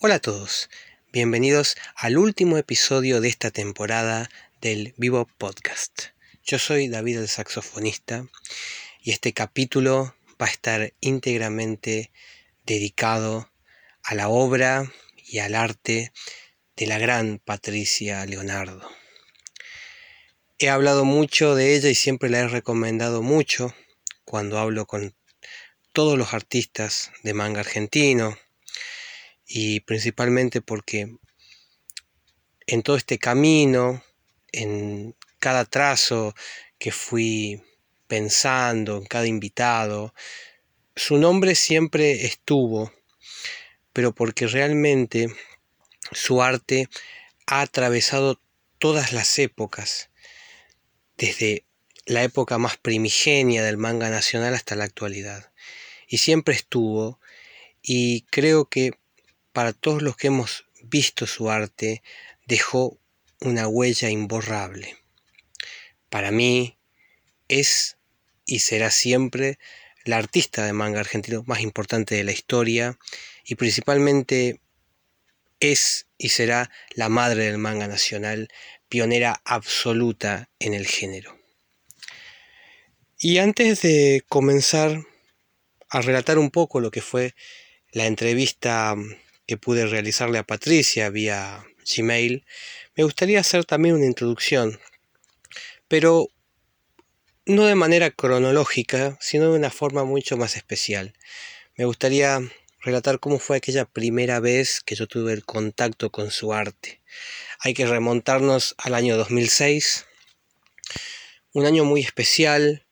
Hola a todos, bienvenidos al último episodio de esta temporada del Vivo Podcast. Yo soy David el saxofonista y este capítulo va a estar íntegramente dedicado a la obra y al arte de la gran Patricia Leonardo. He hablado mucho de ella y siempre la he recomendado mucho cuando hablo con todos los artistas de manga argentino, y principalmente porque en todo este camino, en cada trazo que fui pensando, en cada invitado, su nombre siempre estuvo, pero porque realmente su arte ha atravesado todas las épocas, desde la época más primigenia del manga nacional hasta la actualidad. Y siempre estuvo, y creo que para todos los que hemos visto su arte, dejó una huella imborrable. Para mí es y será siempre la artista de manga argentino más importante de la historia y principalmente es y será la madre del manga nacional, pionera absoluta en el género. Y antes de comenzar a relatar un poco lo que fue la entrevista que pude realizarle a Patricia vía Gmail, me gustaría hacer también una introducción, pero no de manera cronológica, sino de una forma mucho más especial. Me gustaría relatar cómo fue aquella primera vez que yo tuve el contacto con su arte. Hay que remontarnos al año 2006, un año muy especial,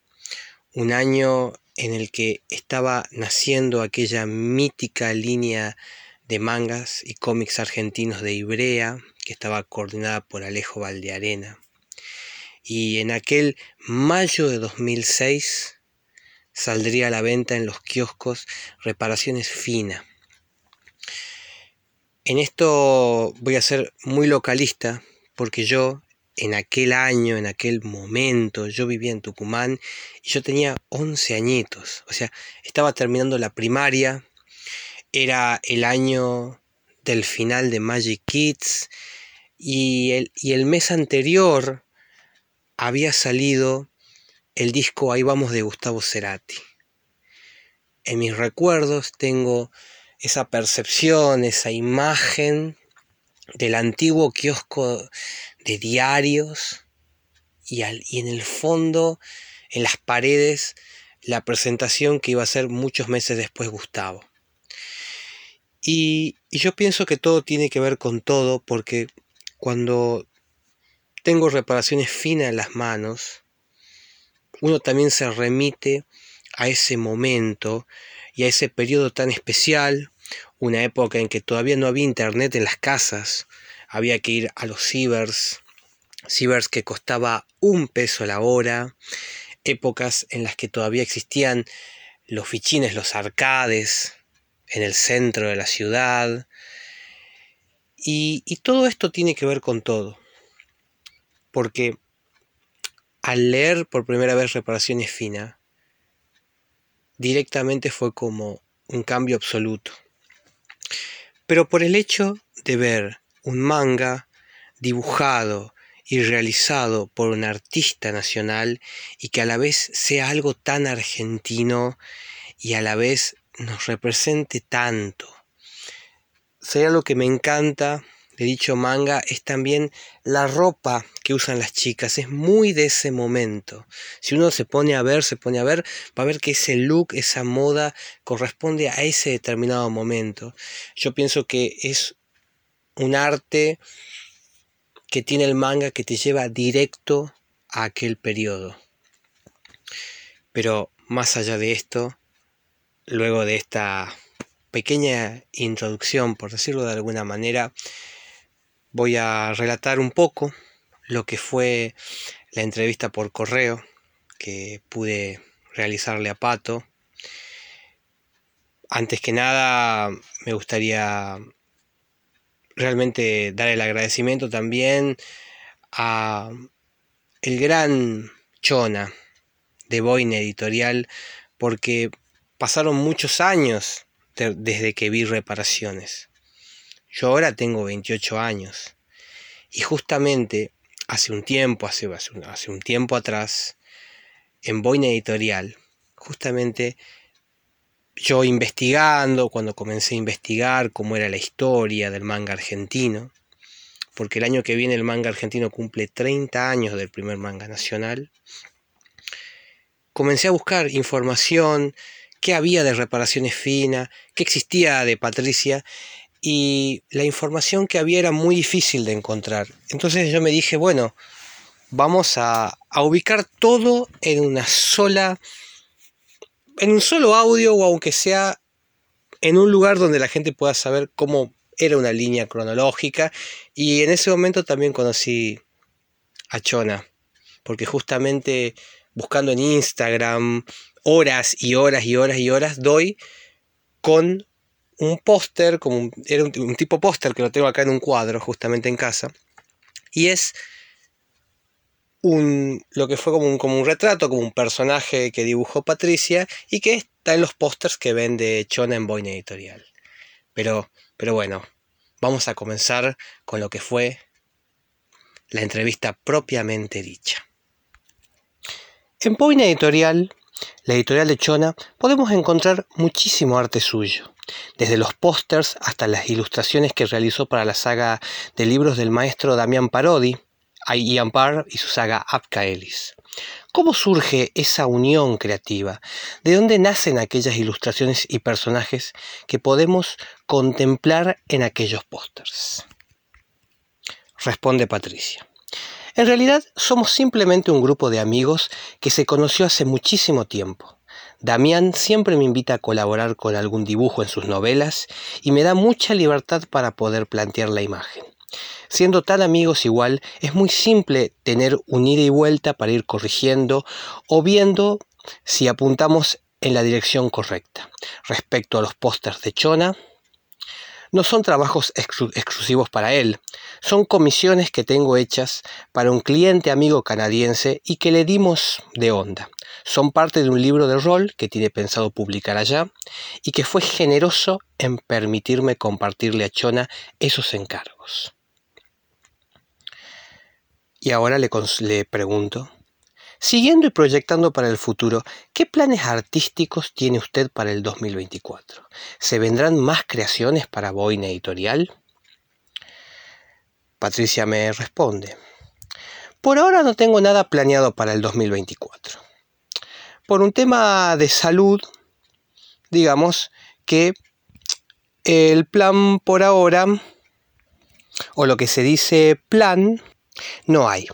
un año en el que estaba naciendo aquella mítica línea de mangas y cómics argentinos de Ibrea, que estaba coordinada por Alejo Valdearena. Y en aquel mayo de 2006 saldría a la venta en los kioscos Reparaciones Fina. En esto voy a ser muy localista porque yo en aquel año, en aquel momento, yo vivía en Tucumán y yo tenía 11 añitos, o sea, estaba terminando la primaria era el año del final de Magic Kids y el, y el mes anterior había salido el disco Ahí vamos de Gustavo Cerati. En mis recuerdos tengo esa percepción, esa imagen del antiguo kiosco de diarios y, y, en el fondo, en las paredes, la presentación que iba a ser muchos meses después Gustavo. Y, yo pienso que todo tiene que ver con todo porque cuando tengo reparaciones finas en las manos, uno también se remite a ese momento y a ese periodo tan especial, una época en que todavía no había internet en las casas, había que ir a los cibers, cibers que costaba un peso la hora, épocas en las que todavía existían los fichines, los arcades, en el centro de la ciudad. Y, todo esto tiene que ver con todo. Porque al leer por primera vez Reparaciones Fina, directamente fue como un cambio absoluto. Pero por el hecho de ver un manga dibujado y realizado por un artista nacional y que a la vez sea algo tan argentino y a la vez nos represente tanto. Sería lo que me encanta de dicho manga es también la ropa que usan las chicas, es muy de ese momento. Si uno se pone a ver, se pone a ver, va a ver que ese look, esa moda corresponde a ese determinado momento. Yo pienso que es un arte que tiene el manga que te lleva directo a aquel periodo. Pero más allá de esto, luego de esta pequeña introducción, por decirlo de alguna manera, voy a relatar un poco lo que fue la entrevista por correo que pude realizarle a Pato. Antes que nada, me gustaría realmente dar el agradecimiento también a el gran Chona de Boine Editorial porque pasaron muchos años desde que vi reparaciones. Yo ahora tengo 28 años. Y justamente hace un tiempo, hace, hace un tiempo atrás, en Boina Editorial, justamente yo investigando, cuando comencé a investigar cómo era la historia del manga argentino, porque el año que viene el manga argentino cumple 30 años del primer manga nacional, comencé a buscar información, qué había de reparaciones finas, qué existía de Patricia, y la información que había era muy difícil de encontrar. Entonces yo me dije, bueno, vamos a, a ubicar todo en una sola en un solo audio o aunque sea en un lugar donde la gente pueda saber cómo era una línea cronológica. Y en ese momento también conocí a Chona, porque justamente buscando en Instagram horas y horas y horas y horas doy con un póster, como era un, un tipo póster que lo tengo acá en un cuadro justamente en casa, y es lo que fue como un, como un retrato, como un personaje que dibujó Patricia y que está en los pósters que vende Chona en Boina Editorial. Pero, pero bueno, vamos a comenzar con lo que fue la entrevista propiamente dicha. En Boina Editorial, la editorial de Chona, podemos encontrar muchísimo arte suyo, desde los pósters hasta las ilustraciones que realizó para la saga de libros del maestro Damián Parodi, hay Ian Parr y su saga Apkaelis. ¿Cómo surge esa unión creativa? ¿De dónde nacen aquellas ilustraciones y personajes que podemos contemplar en aquellos pósters? Responde Patricia. En realidad somos simplemente un grupo de amigos que se conoció hace muchísimo tiempo. Damián siempre me invita a colaborar con algún dibujo en sus novelas y me da mucha libertad para poder plantear la imagen. Siendo tan amigos igual, es muy simple tener un ida y vuelta para ir corrigiendo o viendo si apuntamos en la dirección correcta. Respecto a los pósters de Chona, no son trabajos exclusivos para él, son comisiones que tengo hechas para un cliente amigo canadiense y que le dimos de onda. Son parte de un libro de rol que tiene pensado publicar allá y que fue generoso en permitirme compartirle a Chona esos encargos. Y ahora le, le pregunto, siguiendo y proyectando para el futuro, ¿qué planes artísticos tiene usted para el 2024? ¿Se vendrán más creaciones para Boina Editorial? Patricia me responde, por ahora no tengo nada planeado para el 2024. Por un tema de salud, digamos que el plan por ahora, o lo que se dice plan, no hay.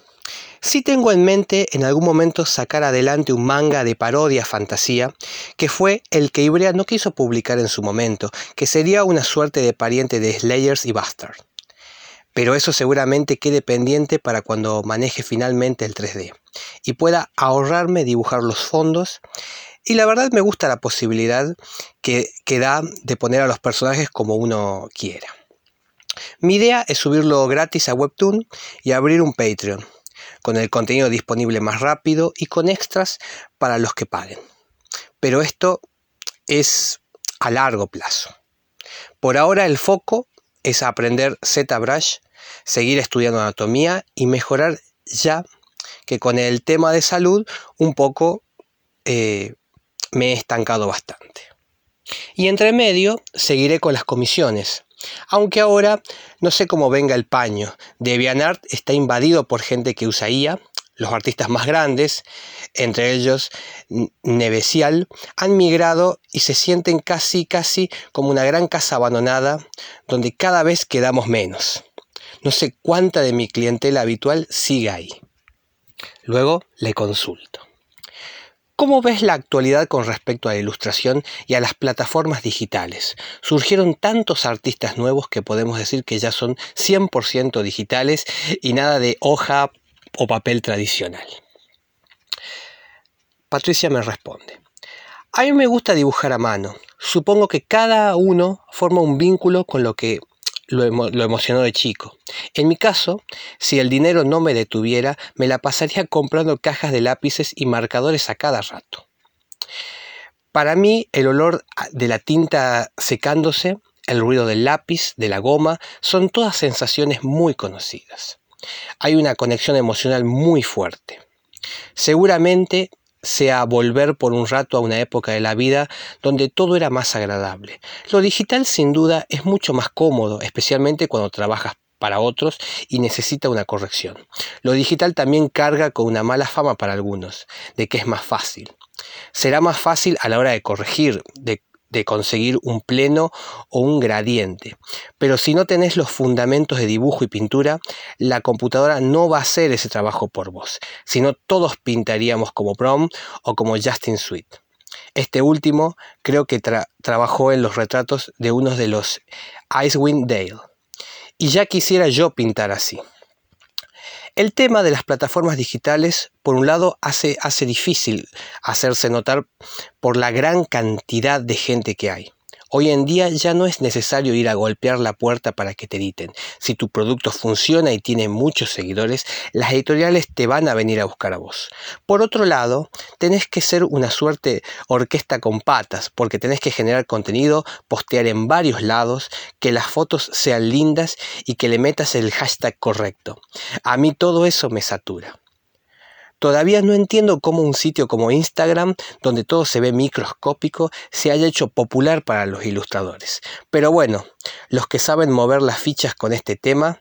Sí tengo en mente en algún momento sacar adelante un manga de parodia fantasía, que fue el que Ibrea no quiso publicar en su momento, que sería una suerte de pariente de Slayers y Bastard. Pero eso seguramente quede pendiente para cuando maneje finalmente el 3D y pueda ahorrarme dibujar los fondos. Y la verdad me gusta la posibilidad que, que da de poner a los personajes como uno quiera. Mi idea es subirlo gratis a Webtoon y abrir un Patreon, con el contenido disponible más rápido y con extras para los que paguen. Pero esto es a largo plazo. Por ahora el foco es aprender ZBrush, seguir estudiando anatomía y mejorar ya que con el tema de salud un poco eh, me he estancado bastante. Y entre medio seguiré con las comisiones, aunque ahora no sé cómo venga el paño. DeviantArt está invadido por gente que usa IA. Los artistas más grandes, entre ellos Nevesial, han migrado y se sienten casi, casi como una gran casa abandonada donde cada vez quedamos menos. No sé cuánta de mi clientela habitual sigue ahí. Luego le consulto. ¿Cómo ves la actualidad con respecto a la ilustración y a las plataformas digitales? Surgieron tantos artistas nuevos que podemos decir que ya son 100% digitales y nada de hoja o papel tradicional. Patricia me responde. A mí me gusta dibujar a mano. Supongo que cada uno forma un vínculo con lo que lo, emocionó de chico. En mi caso, si el dinero no me detuviera, me la pasaría comprando cajas de lápices y marcadores a cada rato. Para mí, el olor de la tinta secándose, el ruido del lápiz, de la goma, son todas sensaciones muy conocidas. Hay una conexión emocional muy fuerte. Seguramente sea volver por un rato a una época de la vida donde todo era más agradable. Lo digital sin duda es mucho más cómodo, especialmente cuando trabajas para otros y necesita una corrección. Lo digital también carga con una mala fama para algunos, de que es más fácil. Será más fácil a la hora de corregir, de de conseguir un pleno o un gradiente. Pero si no tenés los fundamentos de dibujo y pintura, la computadora no va a hacer ese trabajo por vos, sino todos pintaríamos como Brom o como Justin Sweet. Este último creo que trabajó en los retratos de uno de los Icewind Dale. Y ya quisiera yo pintar así. El tema de las plataformas digitales, por un lado, hace, hace difícil hacerse notar por la gran cantidad de gente que hay. Hoy en día ya no es necesario ir a golpear la puerta para que te editen. Si tu producto funciona y tiene muchos seguidores, las editoriales te van a venir a buscar a vos. Por otro lado, tenés que ser una suerte orquesta con patas, porque tenés que generar contenido, postear en varios lados, que las fotos sean lindas y que le metas el hashtag correcto. A mí todo eso me satura. Todavía no entiendo cómo un sitio como Instagram, donde todo se ve microscópico, se haya hecho popular para los ilustradores. Pero bueno, los que saben mover las fichas con este tema,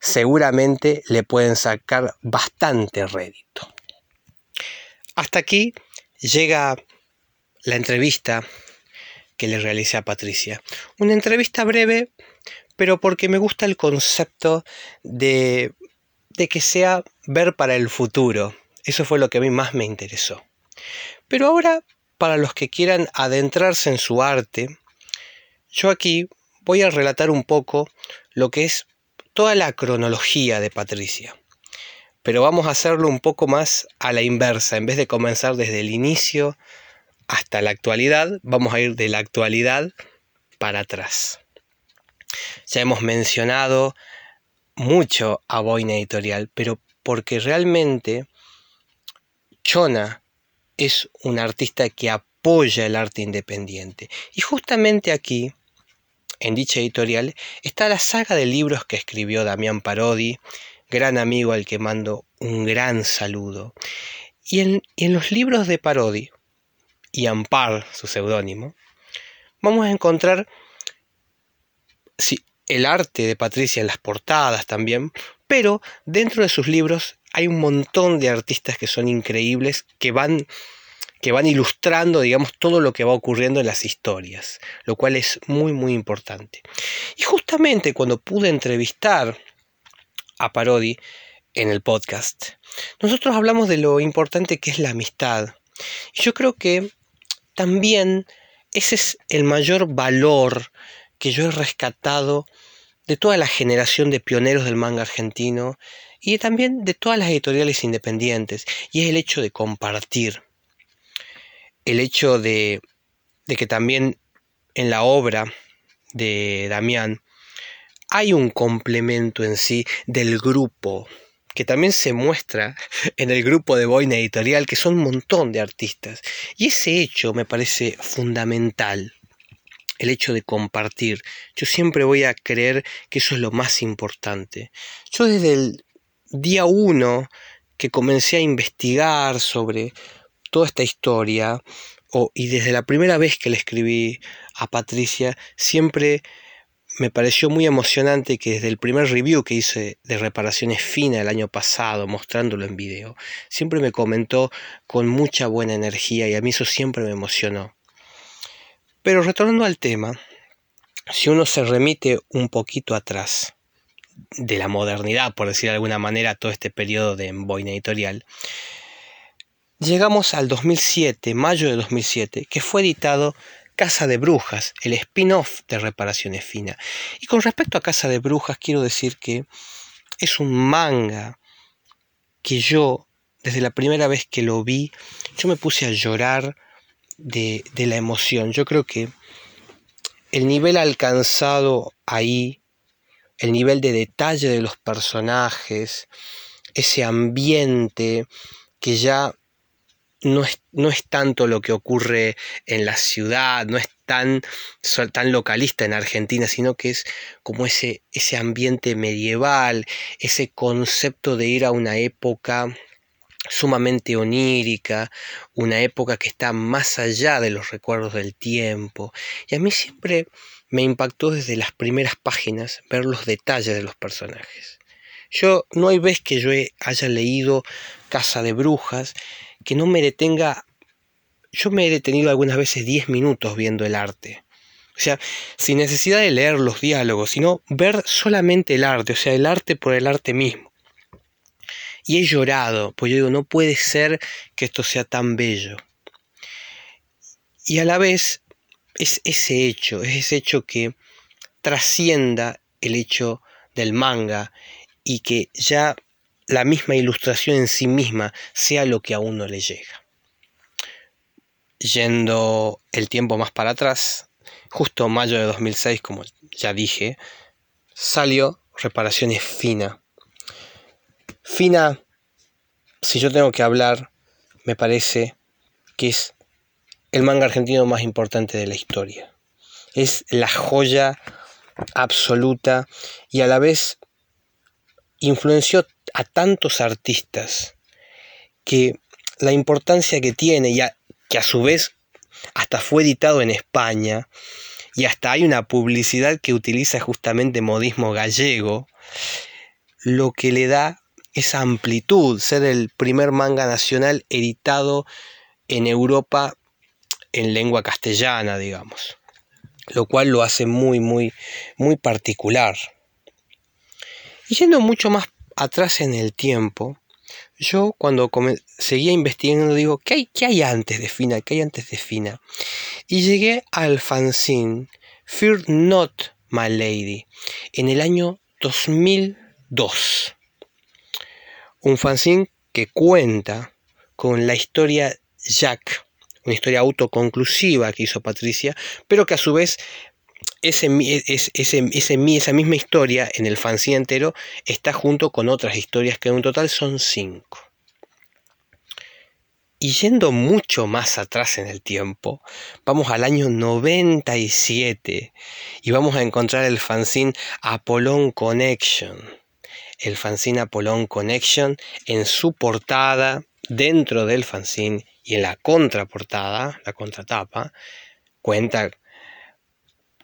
seguramente le pueden sacar bastante rédito. Hasta aquí llega la entrevista que le realicé a Patricia. Una entrevista breve, pero porque me gusta el concepto de, de que sea ver para el futuro, eso fue lo que a mí más me interesó. Pero ahora, para los que quieran adentrarse en su arte, yo aquí voy a relatar un poco lo que es toda la cronología de Patricia. Pero vamos a hacerlo un poco más a la inversa. En vez de comenzar desde el inicio hasta la actualidad, vamos a ir de la actualidad para atrás. Ya hemos mencionado mucho a Boina Editorial, pero porque realmente Chona es un artista que apoya el arte independiente. Y justamente aquí, en dicha editorial, está la saga de libros que escribió Damián Parodi, gran amigo al que mando un gran saludo. Y en, en los libros de Parodi, y Ampar, su seudónimo, vamos a encontrar sí, el arte de Patricia en las portadas también, pero dentro de sus libros hay un montón de artistas que son increíbles, que van, que van ilustrando, digamos, todo lo que va ocurriendo en las historias, lo cual es muy, muy importante. Y justamente cuando pude entrevistar a Parodi en el podcast, nosotros hablamos de lo importante que es la amistad. Y yo creo que también ese es el mayor valor que yo he rescatado de toda la generación de pioneros del manga argentino y también de todas las editoriales independientes, y es el hecho de compartir, el hecho de, de que también en la obra de Damián hay un complemento en sí del grupo, que también se muestra en el grupo de Boina Editorial, que son un montón de artistas. Y ese hecho me parece fundamental, el hecho de compartir. Yo siempre voy a creer que eso es lo más importante. Yo desde el día uno que comencé a investigar sobre toda esta historia, y desde la primera vez que le escribí a Patricia, siempre me pareció muy emocionante que desde el primer review que hice de reparaciones finas el año pasado, mostrándolo en video, siempre me comentó con mucha buena energía y a mí eso siempre me emocionó. Pero retornando al tema, si uno se remite un poquito atrás, de la modernidad, por decir de alguna manera, todo este periodo de boina editorial, llegamos al 2007, mayo de 2007, que fue editado Casa de Brujas, el spin-off de Reparaciones Fina. Y con respecto a Casa de Brujas, quiero decir que es un manga que yo, desde la primera vez que lo vi, yo me puse a llorar de, de la emoción. Yo creo que el nivel alcanzado ahí el nivel de detalle de los personajes, ese ambiente que ya no es, no es, tanto lo que ocurre en la ciudad, no es tan, tan localista en Argentina, sino que es como ese, ese ambiente medieval, ese concepto de ir a una época sumamente onírica, una época que está más allá de los recuerdos del tiempo. Y a mí siempre me impactó desde las primeras páginas ver los detalles de los personajes. Yo no hay vez que yo haya leído Casa de Brujas que no me detenga. Yo me he detenido algunas veces 10 minutos viendo el arte. O sea, sin necesidad de leer los diálogos, sino ver solamente el arte, o sea, el arte por el arte mismo. Y he llorado, pues yo digo, no puede ser que esto sea tan bello. Y a la vez es ese hecho, es ese hecho que trascienda el hecho del manga y que ya la misma ilustración en sí misma sea lo que a uno le llega. Yendo el tiempo más para atrás, justo mayo de 2006, como ya dije, salió Reparaciones Fina. Fina, si yo tengo que hablar, me parece que es el manga argentino más importante de la historia. Es la joya absoluta y a la vez influenció a tantos artistas que la importancia que tiene y que a su vez hasta fue editado en España y hasta hay una publicidad que utiliza justamente modismo gallego, lo que le da esa amplitud, ser el primer manga nacional editado en Europa en lengua castellana, digamos, lo cual lo hace muy, muy, muy particular. Y yendo mucho más atrás en el tiempo, yo cuando seguía investigando digo, ¿qué hay, ¿qué hay antes de Fina? ¿Qué hay antes de Fina? Y llegué al fanzine Fear Not My Lady en el año 2002. Un fanzine que cuenta con la historia Jack, una historia autoconclusiva que hizo Patricia, pero que a su vez ese, esa misma historia en el fanzine entero está junto con otras historias que en total son cinco. Y yendo mucho más atrás en el tiempo, vamos al año 97 y vamos a encontrar el fanzine Apollon Connection. El fanzine Apollon Connection en su portada, dentro del fanzine y en la contraportada, la contratapa, cuenta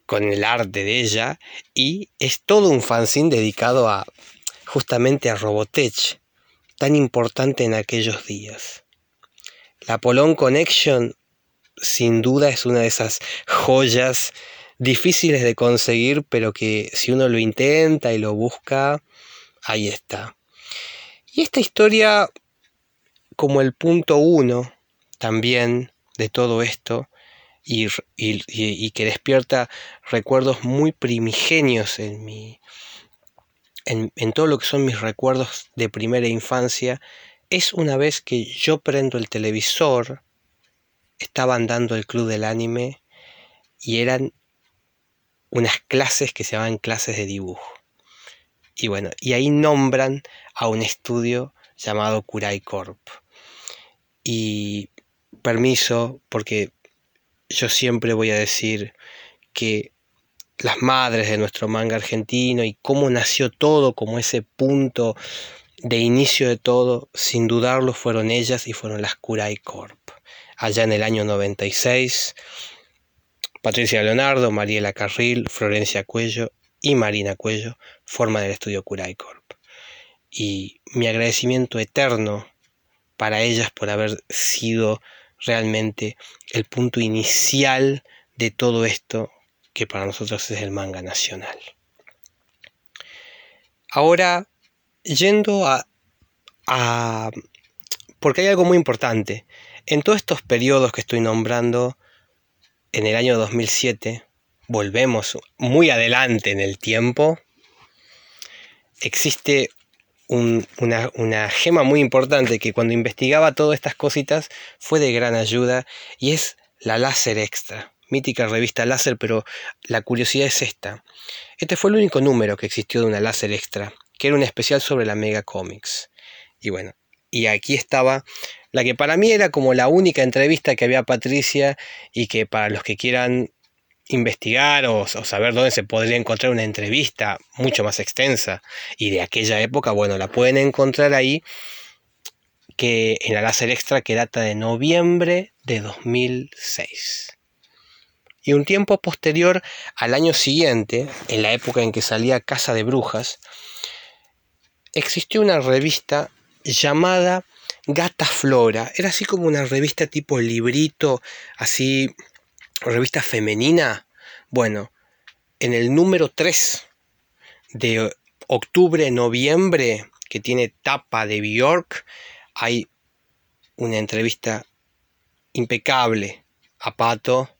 con el arte de ella y es todo un fanzine dedicado a justamente a Robotech, tan importante en aquellos días. La Polon Connection sin duda es una de esas joyas difíciles de conseguir, pero que si uno lo intenta y lo busca, ahí está. Y esta historia, como el punto uno también de todo esto, y, que despierta recuerdos muy primigenios en, en todo lo que son mis recuerdos de primera infancia, es una vez que yo prendo el televisor, estaban dando el club del anime y eran unas clases que se llamaban clases de dibujo. Y bueno, y ahí nombran a un estudio llamado Kurai Corp. Y permiso, porque yo siempre voy a decir que las madres de nuestro manga argentino y cómo nació todo, como ese punto de inicio de todo, sin dudarlo fueron ellas y fueron las Kurai Corp. Allá en el año 96, Patricia Leonardo, Mariela Carril, Florencia Cuello y Marina Cuello forman el estudio Kurai Corp. Y mi agradecimiento eterno para ellas por haber sido realmente el punto inicial de todo esto que para nosotros es el manga nacional. Ahora, yendo a, a... porque hay algo muy importante. En todos estos periodos que estoy nombrando, en el año 2007, volvemos muy adelante en el tiempo, existe una, una, gema muy importante que cuando investigaba todas estas cositas fue de gran ayuda y es la Láser Extra, mítica revista Láser, pero la curiosidad es esta. Este fue el único número que existió de una Láser Extra, que era un especial sobre la Mega Comics. Y bueno, y aquí estaba la que para mí era como la única entrevista que había Patricia y que para los que quieran investigar o, saber dónde se podría encontrar una entrevista mucho más extensa y de aquella época, bueno, la pueden encontrar ahí que en la láser extra que data de noviembre de 2006. Y un tiempo posterior al año siguiente, en la época en que salía Casa de Brujas, existió una revista llamada Gata Flora. Era así como una revista tipo librito, así, revista femenina. Bueno, en el número 3 de octubre-noviembre, que tiene tapa de Bjork, hay una entrevista impecable a Pato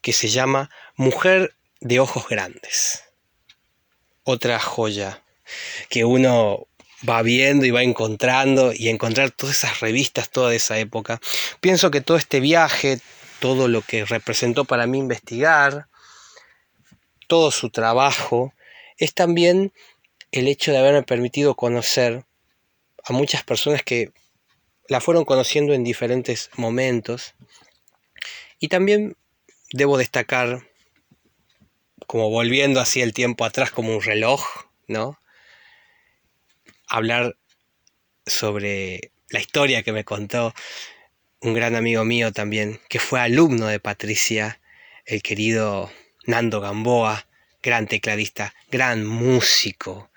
que se llama Mujer de Ojos Grandes. Otra joya que uno va viendo y va encontrando y encontrar todas esas revistas, toda esa época. Pienso que todo este viaje, todo lo que representó para mí investigar, todo su trabajo, es también el hecho de haberme permitido conocer a muchas personas que la fueron conociendo en diferentes momentos. Y también debo destacar, como volviendo así el tiempo atrás como un reloj, ¿no? Hablar sobre la historia que me contó un gran amigo mío también, que fue alumno de Patricia, el querido Nando Gamboa, gran tecladista, gran músico.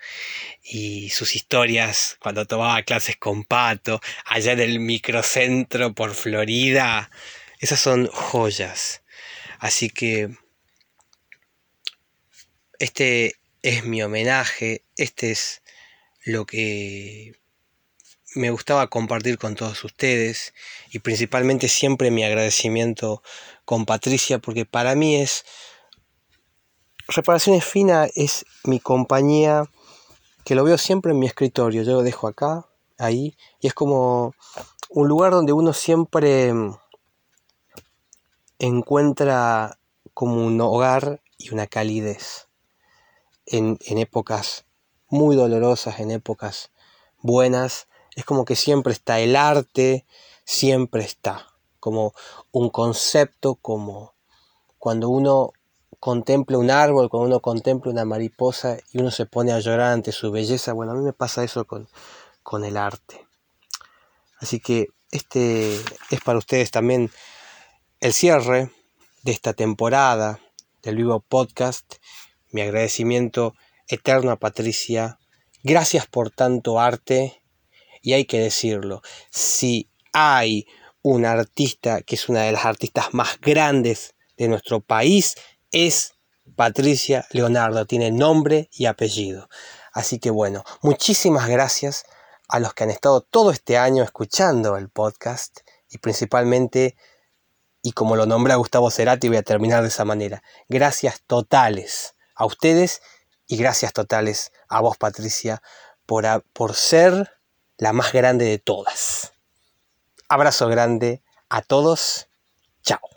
Y sus historias cuando tomaba clases con Pato, allá en el microcentro por Florida, esas son joyas. Así que este es mi homenaje, este es lo que me gustaba compartir con todos ustedes y principalmente siempre mi agradecimiento con Patricia porque para mí es Reparaciones Fina es mi compañía que lo veo siempre en mi escritorio, yo lo dejo acá, ahí y es como un lugar donde uno siempre encuentra como un hogar y una calidez en, en épocas muy dolorosas, en épocas buenas, es como que siempre está el arte, siempre está, como un concepto, como cuando uno contempla un árbol, cuando uno contempla una mariposa y uno se pone a llorar ante su belleza, bueno, a mí me pasa eso con, con el arte. Así que este es para ustedes también el cierre de esta temporada del Vivo Podcast. Mi agradecimiento eterno a Patricia. Gracias por tanto arte. Y hay que decirlo, si hay un artista que es una de las artistas más grandes de nuestro país, es Patricia Leonardo. Tiene nombre y apellido. Así que bueno, muchísimas gracias a los que han estado todo este año escuchando el podcast y principalmente y como lo nombra Gustavo Cerati, voy a terminar de esa manera. Gracias totales a ustedes y gracias totales a vos, Patricia, por, por ser la más grande de todas. Abrazo grande a todos. Chao.